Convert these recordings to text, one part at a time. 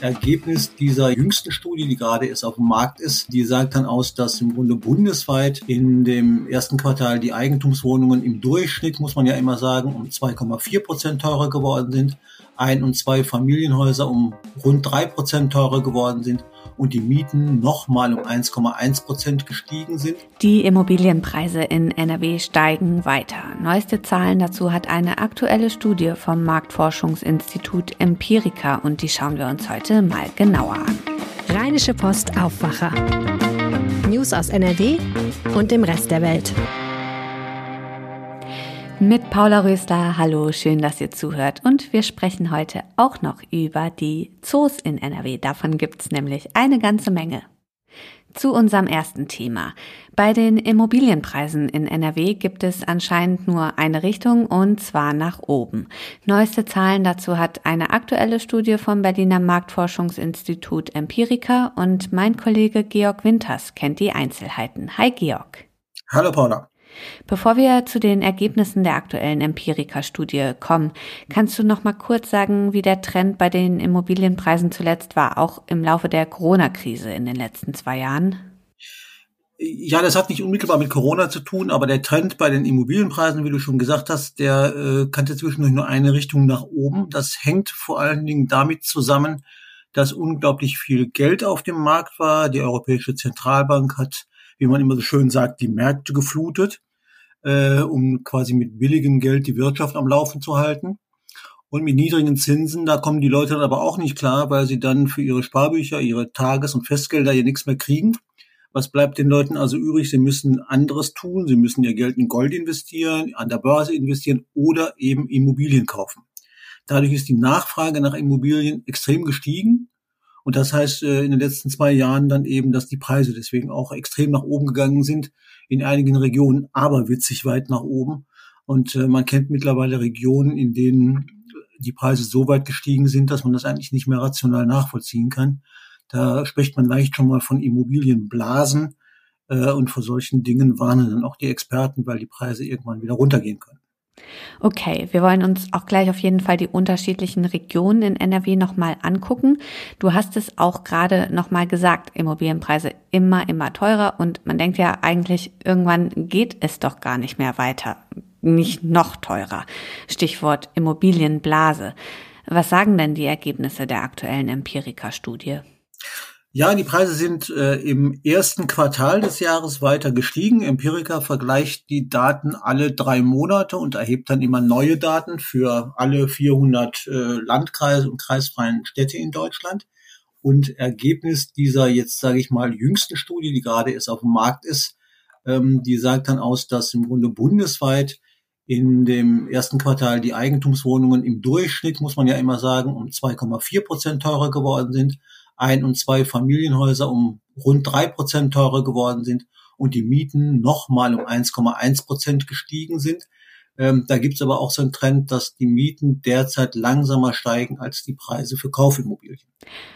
Ergebnis dieser jüngsten Studie, die gerade erst auf dem Markt ist, die sagt dann aus, dass im Grunde bundesweit in dem ersten Quartal die Eigentumswohnungen im Durchschnitt, muss man ja immer sagen, um 2,4 Prozent teurer geworden sind. Ein- und zwei Familienhäuser um rund drei Prozent teurer geworden sind und die Mieten nochmal um 1,1 Prozent gestiegen sind. Die Immobilienpreise in NRW steigen weiter. Neueste Zahlen dazu hat eine aktuelle Studie vom Marktforschungsinstitut Empirica und die schauen wir uns heute mal genauer an. Rheinische Post Aufwacher. News aus NRW und dem Rest der Welt. Mit Paula Rösler, hallo, schön, dass ihr zuhört. Und wir sprechen heute auch noch über die Zoos in NRW. Davon gibt's nämlich eine ganze Menge. Zu unserem ersten Thema. Bei den Immobilienpreisen in NRW gibt es anscheinend nur eine Richtung und zwar nach oben. Neueste Zahlen dazu hat eine aktuelle Studie vom Berliner Marktforschungsinstitut Empirica und mein Kollege Georg Winters kennt die Einzelheiten. Hi Georg. Hallo Paula. Bevor wir zu den Ergebnissen der aktuellen Empirica-Studie kommen, kannst du noch mal kurz sagen, wie der Trend bei den Immobilienpreisen zuletzt war, auch im Laufe der Corona-Krise in den letzten zwei Jahren? Ja, das hat nicht unmittelbar mit Corona zu tun, aber der Trend bei den Immobilienpreisen, wie du schon gesagt hast, der äh, kannte zwischendurch nur eine Richtung nach oben. Das hängt vor allen Dingen damit zusammen, dass unglaublich viel Geld auf dem Markt war. Die Europäische Zentralbank hat wie man immer so schön sagt, die Märkte geflutet, äh, um quasi mit billigem Geld die Wirtschaft am Laufen zu halten. Und mit niedrigen Zinsen, da kommen die Leute dann aber auch nicht klar, weil sie dann für ihre Sparbücher, ihre Tages- und Festgelder ja nichts mehr kriegen. Was bleibt den Leuten also übrig? Sie müssen anderes tun. Sie müssen ihr Geld in Gold investieren, an der Börse investieren oder eben Immobilien kaufen. Dadurch ist die Nachfrage nach Immobilien extrem gestiegen. Und das heißt äh, in den letzten zwei Jahren dann eben, dass die Preise deswegen auch extrem nach oben gegangen sind, in einigen Regionen aber witzig weit nach oben. Und äh, man kennt mittlerweile Regionen, in denen die Preise so weit gestiegen sind, dass man das eigentlich nicht mehr rational nachvollziehen kann. Da spricht man leicht schon mal von Immobilienblasen. Äh, und vor solchen Dingen warnen dann auch die Experten, weil die Preise irgendwann wieder runtergehen können. Okay, wir wollen uns auch gleich auf jeden Fall die unterschiedlichen Regionen in NRW nochmal angucken. Du hast es auch gerade nochmal gesagt, Immobilienpreise immer, immer teurer und man denkt ja eigentlich, irgendwann geht es doch gar nicht mehr weiter, nicht noch teurer. Stichwort Immobilienblase. Was sagen denn die Ergebnisse der aktuellen Empirica-Studie? Ja, die Preise sind äh, im ersten Quartal des Jahres weiter gestiegen. Empirica vergleicht die Daten alle drei Monate und erhebt dann immer neue Daten für alle 400 äh, Landkreise und kreisfreien Städte in Deutschland. Und Ergebnis dieser jetzt, sage ich mal, jüngsten Studie, die gerade erst auf dem Markt ist, ähm, die sagt dann aus, dass im Grunde bundesweit in dem ersten Quartal die Eigentumswohnungen im Durchschnitt, muss man ja immer sagen, um 2,4 Prozent teurer geworden sind ein- und zwei Familienhäuser um rund drei Prozent teurer geworden sind und die Mieten nochmal um 1,1 Prozent gestiegen sind. Ähm, da gibt es aber auch so einen Trend, dass die Mieten derzeit langsamer steigen als die Preise für Kaufimmobilien.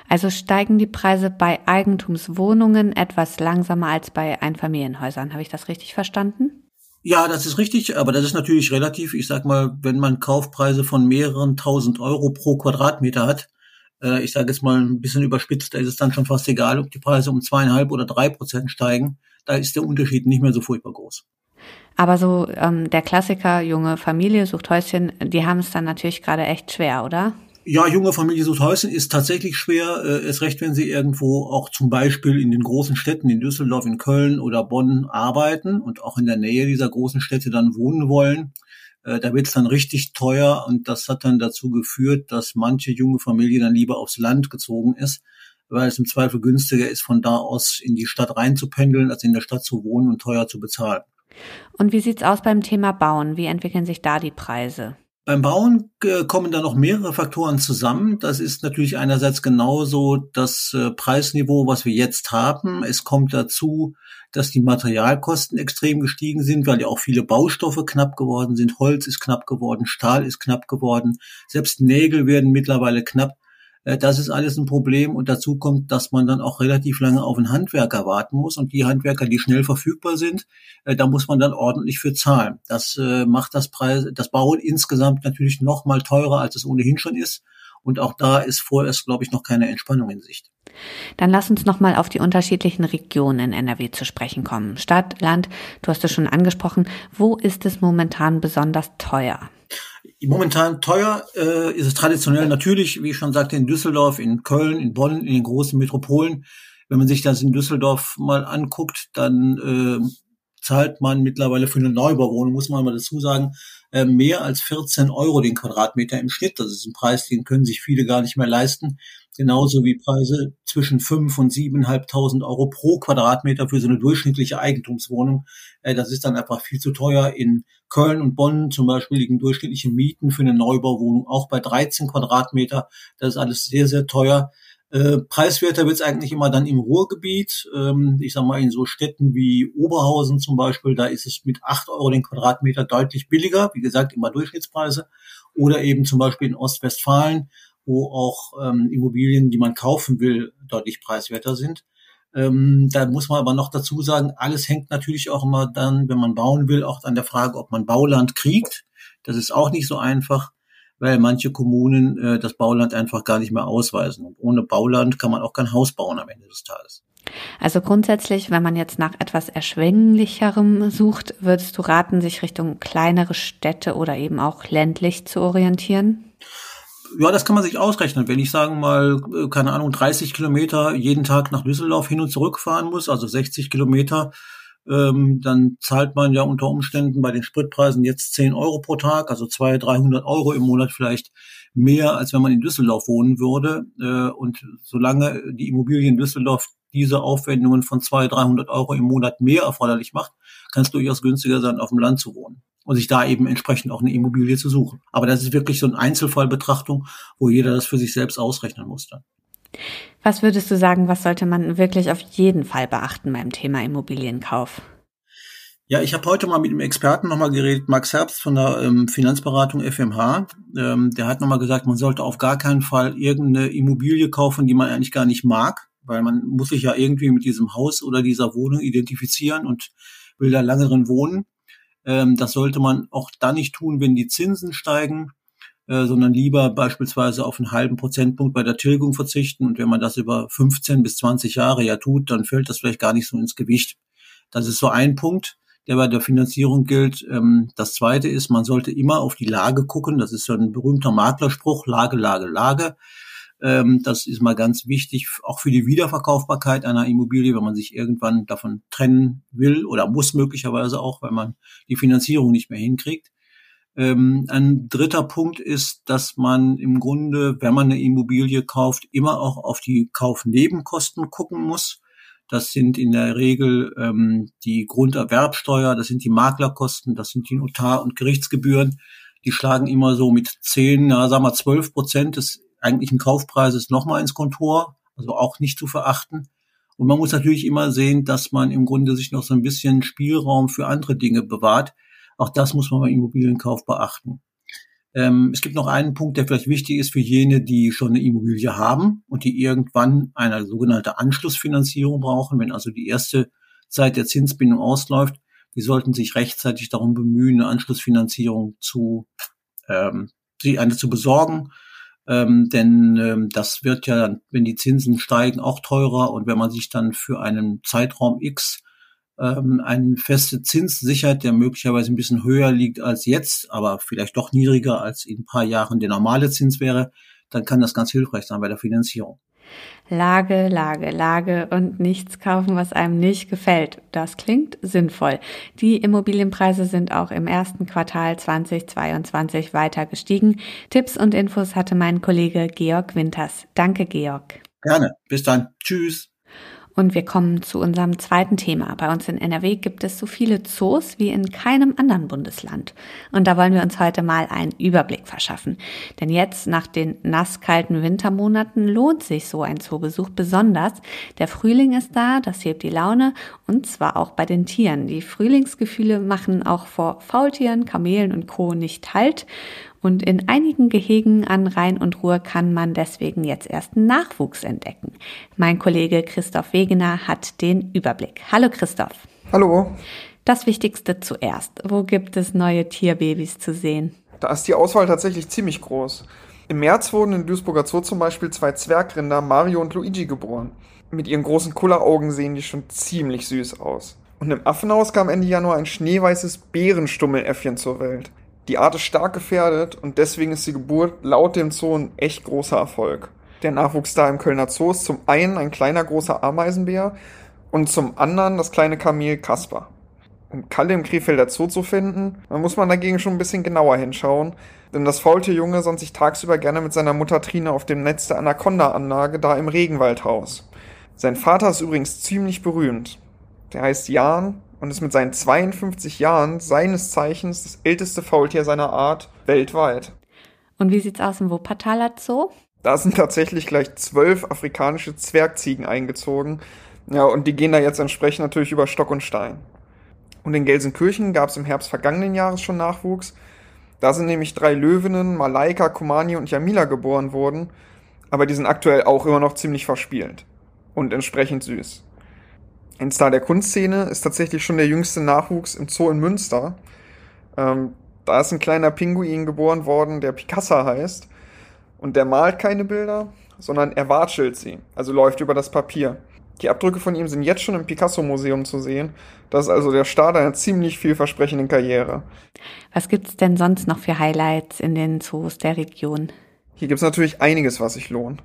Also steigen die Preise bei Eigentumswohnungen etwas langsamer als bei Einfamilienhäusern. Habe ich das richtig verstanden? Ja, das ist richtig, aber das ist natürlich relativ. Ich sag mal, wenn man Kaufpreise von mehreren tausend Euro pro Quadratmeter hat, äh, ich sage jetzt mal ein bisschen überspitzt, da ist es dann schon fast egal, ob die Preise um zweieinhalb oder drei Prozent steigen. Da ist der Unterschied nicht mehr so furchtbar groß. Aber so ähm, der Klassiker, junge Familie sucht Häuschen, die haben es dann natürlich gerade echt schwer, oder? Ja, junge Familie sucht Häuschen ist tatsächlich schwer, äh, erst recht, wenn sie irgendwo auch zum Beispiel in den großen Städten, in Düsseldorf, in Köln oder Bonn arbeiten und auch in der Nähe dieser großen Städte dann wohnen wollen. Äh, da wird es dann richtig teuer und das hat dann dazu geführt, dass manche junge Familie dann lieber aufs Land gezogen ist, weil es im Zweifel günstiger ist, von da aus in die Stadt reinzupendeln, als in der Stadt zu wohnen und teuer zu bezahlen. Und wie sieht's aus beim Thema Bauen? Wie entwickeln sich da die Preise? Beim Bauen äh, kommen da noch mehrere Faktoren zusammen. Das ist natürlich einerseits genauso das äh, Preisniveau, was wir jetzt haben. Es kommt dazu, dass die Materialkosten extrem gestiegen sind, weil ja auch viele Baustoffe knapp geworden sind. Holz ist knapp geworden, Stahl ist knapp geworden, selbst Nägel werden mittlerweile knapp. Äh, das ist alles ein Problem und dazu kommt, dass man dann auch relativ lange auf einen Handwerker warten muss und die Handwerker, die schnell verfügbar sind, äh, da muss man dann ordentlich für zahlen. Das äh, macht das Preis, das Bauen insgesamt natürlich noch mal teurer, als es ohnehin schon ist. Und auch da ist vorerst, glaube ich, noch keine Entspannung in Sicht. Dann lass uns nochmal auf die unterschiedlichen Regionen in NRW zu sprechen kommen. Stadt, Land, du hast es schon angesprochen. Wo ist es momentan besonders teuer? Momentan teuer äh, ist es traditionell natürlich, wie ich schon sagte, in Düsseldorf, in Köln, in Bonn, in den großen Metropolen. Wenn man sich das in Düsseldorf mal anguckt, dann äh, zahlt man mittlerweile für eine Neubauwohnung, muss man mal dazu sagen, äh, mehr als 14 Euro den Quadratmeter im Schnitt. Das ist ein Preis, den können sich viele gar nicht mehr leisten. Genauso wie Preise zwischen 5 und 7.500 Euro pro Quadratmeter für so eine durchschnittliche Eigentumswohnung. Äh, das ist dann einfach viel zu teuer. In Köln und Bonn zum Beispiel liegen durchschnittliche Mieten für eine Neubauwohnung auch bei 13 Quadratmeter. Das ist alles sehr, sehr teuer. Äh, preiswerter wird es eigentlich immer dann im Ruhrgebiet. Ähm, ich sag mal, in so Städten wie Oberhausen zum Beispiel, da ist es mit acht Euro den Quadratmeter deutlich billiger. Wie gesagt, immer Durchschnittspreise. Oder eben zum Beispiel in Ostwestfalen, wo auch ähm, Immobilien, die man kaufen will, deutlich preiswerter sind. Ähm, da muss man aber noch dazu sagen, alles hängt natürlich auch immer dann, wenn man bauen will, auch an der Frage, ob man Bauland kriegt. Das ist auch nicht so einfach weil manche Kommunen äh, das Bauland einfach gar nicht mehr ausweisen. Und ohne Bauland kann man auch kein Haus bauen am Ende des Tages. Also grundsätzlich, wenn man jetzt nach etwas erschwinglicherem sucht, würdest du raten, sich Richtung kleinere Städte oder eben auch ländlich zu orientieren? Ja, das kann man sich ausrechnen. Wenn ich sagen mal, äh, keine Ahnung, 30 Kilometer jeden Tag nach Düsseldorf hin und zurück fahren muss, also 60 Kilometer, ähm, dann zahlt man ja unter Umständen bei den Spritpreisen jetzt 10 Euro pro Tag, also 200, 300 Euro im Monat vielleicht mehr, als wenn man in Düsseldorf wohnen würde. Äh, und solange die Immobilie in Düsseldorf diese Aufwendungen von 200, 300 Euro im Monat mehr erforderlich macht, kann es durchaus günstiger sein, auf dem Land zu wohnen und sich da eben entsprechend auch eine Immobilie zu suchen. Aber das ist wirklich so eine Einzelfallbetrachtung, wo jeder das für sich selbst ausrechnen muss dann. Was würdest du sagen, was sollte man wirklich auf jeden Fall beachten beim Thema Immobilienkauf? Ja, ich habe heute mal mit einem Experten nochmal geredet, Max Herbst von der ähm, Finanzberatung FMH. Ähm, der hat nochmal gesagt, man sollte auf gar keinen Fall irgendeine Immobilie kaufen, die man eigentlich gar nicht mag, weil man muss sich ja irgendwie mit diesem Haus oder dieser Wohnung identifizieren und will da lange drin wohnen. Ähm, das sollte man auch dann nicht tun, wenn die Zinsen steigen äh, sondern lieber beispielsweise auf einen halben Prozentpunkt bei der Tilgung verzichten. Und wenn man das über 15 bis 20 Jahre ja tut, dann fällt das vielleicht gar nicht so ins Gewicht. Das ist so ein Punkt, der bei der Finanzierung gilt. Ähm, das zweite ist, man sollte immer auf die Lage gucken. Das ist so ein berühmter Maklerspruch, Lage, Lage, Lage. Ähm, das ist mal ganz wichtig, auch für die Wiederverkaufbarkeit einer Immobilie, wenn man sich irgendwann davon trennen will oder muss möglicherweise auch, weil man die Finanzierung nicht mehr hinkriegt. Ähm, ein dritter Punkt ist, dass man im Grunde, wenn man eine Immobilie kauft, immer auch auf die Kaufnebenkosten gucken muss. Das sind in der Regel ähm, die Grunderwerbsteuer, das sind die Maklerkosten, das sind die Notar- und Gerichtsgebühren. Die schlagen immer so mit 10, na, sagen wir 12 Prozent des eigentlichen Kaufpreises nochmal ins Kontor, also auch nicht zu verachten. Und man muss natürlich immer sehen, dass man im Grunde sich noch so ein bisschen Spielraum für andere Dinge bewahrt. Auch das muss man beim Immobilienkauf beachten. Ähm, es gibt noch einen Punkt, der vielleicht wichtig ist für jene, die schon eine Immobilie haben und die irgendwann eine sogenannte Anschlussfinanzierung brauchen, wenn also die erste Zeit der Zinsbindung ausläuft. Die sollten sich rechtzeitig darum bemühen, eine Anschlussfinanzierung zu, ähm, eine zu besorgen. Ähm, denn ähm, das wird ja, wenn die Zinsen steigen, auch teurer. Und wenn man sich dann für einen Zeitraum X ähm, einen feste Zins sichert, der möglicherweise ein bisschen höher liegt als jetzt, aber vielleicht doch niedriger als in ein paar Jahren der normale Zins wäre, dann kann das ganz hilfreich sein bei der Finanzierung. Lage, Lage, Lage und nichts kaufen, was einem nicht gefällt. Das klingt sinnvoll. Die Immobilienpreise sind auch im ersten Quartal 2022 weiter gestiegen. Tipps und Infos hatte mein Kollege Georg Winters. Danke, Georg. Gerne. Bis dann. Tschüss. Und wir kommen zu unserem zweiten Thema. Bei uns in NRW gibt es so viele Zoos wie in keinem anderen Bundesland. Und da wollen wir uns heute mal einen Überblick verschaffen. Denn jetzt, nach den nasskalten Wintermonaten, lohnt sich so ein Zoobesuch besonders. Der Frühling ist da, das hebt die Laune. Und zwar auch bei den Tieren. Die Frühlingsgefühle machen auch vor Faultieren, Kamelen und Co. nicht Halt. Und in einigen Gehegen an Rhein und Ruhr kann man deswegen jetzt erst Nachwuchs entdecken. Mein Kollege Christoph Wegener hat den Überblick. Hallo Christoph. Hallo. Das Wichtigste zuerst. Wo gibt es neue Tierbabys zu sehen? Da ist die Auswahl tatsächlich ziemlich groß. Im März wurden in Duisburger Zoo zum Beispiel zwei Zwergrinder, Mario und Luigi, geboren. Mit ihren großen Kulleraugen sehen die schon ziemlich süß aus. Und im Affenhaus kam Ende Januar ein schneeweißes Bärenstummeläffchen zur Welt. Die Art ist stark gefährdet und deswegen ist die Geburt laut dem Zoo ein echt großer Erfolg. Der Nachwuchs da im Kölner Zoo ist zum einen ein kleiner großer Ameisenbär und zum anderen das kleine Kamel Kasper. Um Kalle im Krefelder Zoo zu finden, muss man dagegen schon ein bisschen genauer hinschauen, denn das Faultierjunge sonnt sich tagsüber gerne mit seiner Mutter Trine auf dem Netz der Anaconda-Anlage da im Regenwaldhaus. Sein Vater ist übrigens ziemlich berühmt. Der heißt Jan und ist mit seinen 52 Jahren seines Zeichens das älteste Faultier seiner Art weltweit. Und wie sieht's aus im Wuppertaler Zoo? Da sind tatsächlich gleich zwölf afrikanische Zwergziegen eingezogen. Ja, und die gehen da jetzt entsprechend natürlich über Stock und Stein. Und in Gelsenkirchen gab es im Herbst vergangenen Jahres schon Nachwuchs. Da sind nämlich drei Löwinnen, Malaika, Kumani und Jamila geboren worden, aber die sind aktuell auch immer noch ziemlich verspielt und entsprechend süß. Ein Star der Kunstszene ist tatsächlich schon der jüngste Nachwuchs im Zoo in Münster. Ähm, da ist ein kleiner Pinguin geboren worden, der Picasso heißt. Und der malt keine Bilder, sondern er watschelt sie, also läuft über das Papier. Die Abdrücke von ihm sind jetzt schon im Picasso-Museum zu sehen. Das ist also der Start einer ziemlich vielversprechenden Karriere. Was gibt's denn sonst noch für Highlights in den Zoos der Region? Hier gibt's natürlich einiges, was sich lohnt.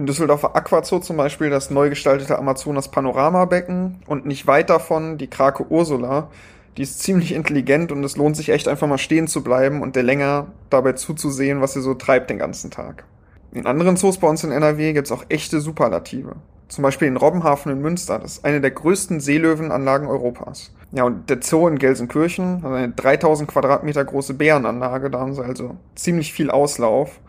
Im Düsseldorfer Aquazoo zum Beispiel das neu gestaltete Amazonas Panoramabecken und nicht weit davon die Krake Ursula. Die ist ziemlich intelligent und es lohnt sich echt einfach mal stehen zu bleiben und der länger dabei zuzusehen, was sie so treibt den ganzen Tag. In anderen Zoos bei uns in NRW gibt's auch echte Superlative. Zum Beispiel in Robbenhafen in Münster. Das ist eine der größten Seelöwenanlagen Europas. Ja, und der Zoo in Gelsenkirchen hat eine 3000 Quadratmeter große Bärenanlage. Da haben sie also ziemlich viel Auslauf.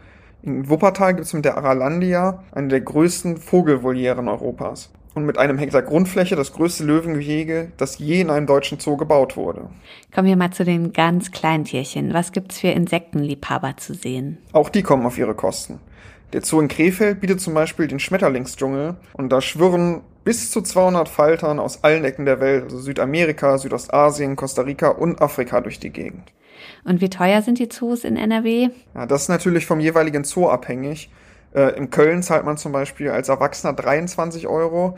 In Wuppertal gibt es mit der Aralandia eine der größten Vogelvolieren Europas. Und mit einem Hektar Grundfläche das größte Löwengehege, das je in einem deutschen Zoo gebaut wurde. Kommen wir mal zu den ganz kleinen Tierchen. Was gibt's für Insektenliebhaber zu sehen? Auch die kommen auf ihre Kosten. Der Zoo in Krefeld bietet zum Beispiel den Schmetterlingsdschungel und da schwirren bis zu 200 Faltern aus allen Ecken der Welt, also Südamerika, Südostasien, Costa Rica und Afrika durch die Gegend. Und wie teuer sind die Zoos in NRW? Ja, das ist natürlich vom jeweiligen Zoo abhängig. Äh, in Köln zahlt man zum Beispiel als Erwachsener 23 Euro,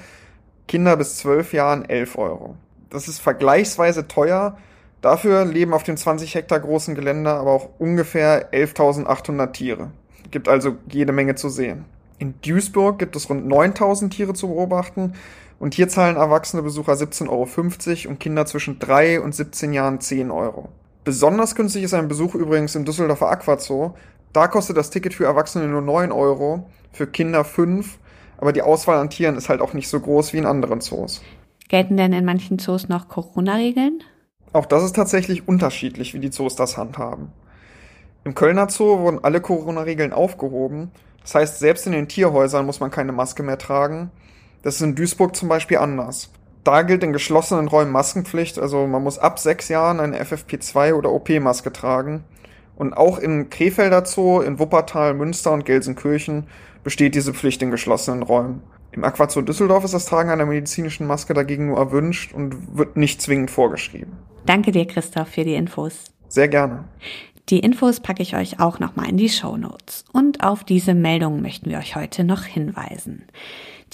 Kinder bis 12 Jahren 11 Euro. Das ist vergleichsweise teuer. Dafür leben auf dem 20 Hektar großen Gelände aber auch ungefähr 11.800 Tiere. Gibt also jede Menge zu sehen. In Duisburg gibt es rund 9000 Tiere zu beobachten und hier zahlen erwachsene Besucher 17,50 Euro und Kinder zwischen 3 und 17 Jahren 10 Euro. Besonders günstig ist ein Besuch übrigens im Düsseldorfer Aquazoo. Da kostet das Ticket für Erwachsene nur 9 Euro, für Kinder 5, aber die Auswahl an Tieren ist halt auch nicht so groß wie in anderen Zoos. Gelten denn in manchen Zoos noch Corona-Regeln? Auch das ist tatsächlich unterschiedlich, wie die Zoos das handhaben. Im Kölner Zoo wurden alle Corona-Regeln aufgehoben. Das heißt, selbst in den Tierhäusern muss man keine Maske mehr tragen. Das ist in Duisburg zum Beispiel anders. Da gilt in geschlossenen Räumen Maskenpflicht, also man muss ab sechs Jahren eine FFP2 oder OP-Maske tragen. Und auch in Krefelder Zoo, in Wuppertal, Münster und Gelsenkirchen besteht diese Pflicht in geschlossenen Räumen. Im Aquazoo Düsseldorf ist das Tragen einer medizinischen Maske dagegen nur erwünscht und wird nicht zwingend vorgeschrieben. Danke dir, Christoph, für die Infos. Sehr gerne. Die Infos packe ich euch auch nochmal in die Show Notes. Und auf diese Meldung möchten wir euch heute noch hinweisen.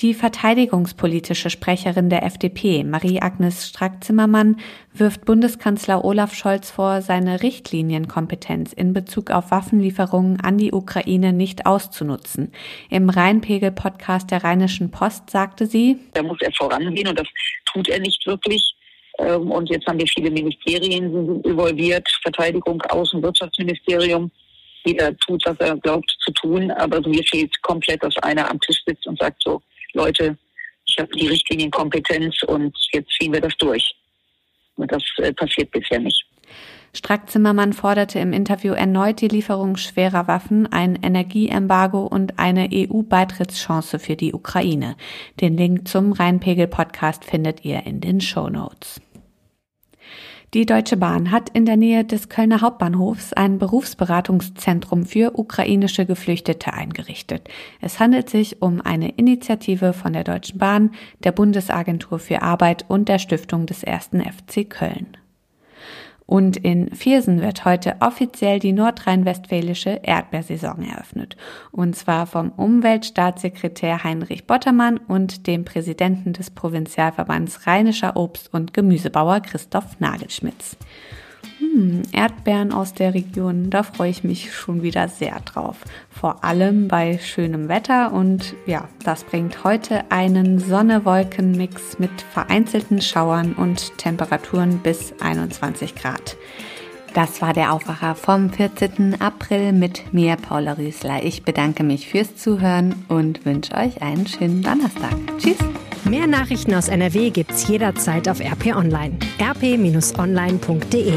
Die verteidigungspolitische Sprecherin der FDP, Marie-Agnes Strack-Zimmermann, wirft Bundeskanzler Olaf Scholz vor, seine Richtlinienkompetenz in Bezug auf Waffenlieferungen an die Ukraine nicht auszunutzen. Im Rheinpegel-Podcast der Rheinischen Post sagte sie, Da muss er vorangehen und das tut er nicht wirklich. Ähm, und jetzt haben wir viele Ministerien involviert, Verteidigung, Außen, Wirtschaftsministerium. Jeder tut, was er glaubt zu tun, aber mir fehlt komplett, dass einer am Tisch sitzt und sagt so, Leute, ich habe die Richtlinienkompetenz und jetzt ziehen wir das durch. Und das äh, passiert bisher nicht. Strack-Zimmermann forderte im Interview erneut die Lieferung schwerer Waffen, ein Energieembargo und eine EU-Beitrittschance für die Ukraine. Den Link zum Rheinpegel-Podcast findet ihr in den Show Notes. Die Deutsche Bahn hat in der Nähe des Kölner Hauptbahnhofs ein Berufsberatungszentrum für ukrainische Geflüchtete eingerichtet. Es handelt sich um eine Initiative von der Deutschen Bahn, der Bundesagentur für Arbeit und der Stiftung des ersten FC Köln. Und in Viersen wird heute offiziell die nordrhein-westfälische Erdbeersaison eröffnet. Und zwar vom Umweltstaatssekretär Heinrich Bottermann und dem Präsidenten des Provinzialverbands Rheinischer Obst- und Gemüsebauer Christoph Nagelschmitz. Hm, Erdbeeren aus der Region, da freue ich mich schon wieder sehr drauf. Vor allem bei schönem Wetter und ja, das bringt heute einen Sonne-Wolken-Mix mit vereinzelten Schauern und Temperaturen bis 21 Grad. Das war der Aufwacher vom 14. April mit mir, Paula Rüßler. Ich bedanke mich fürs Zuhören und wünsche euch einen schönen Donnerstag. Tschüss! Mehr Nachrichten aus NRW gibt's jederzeit auf RP Online. rp-online.de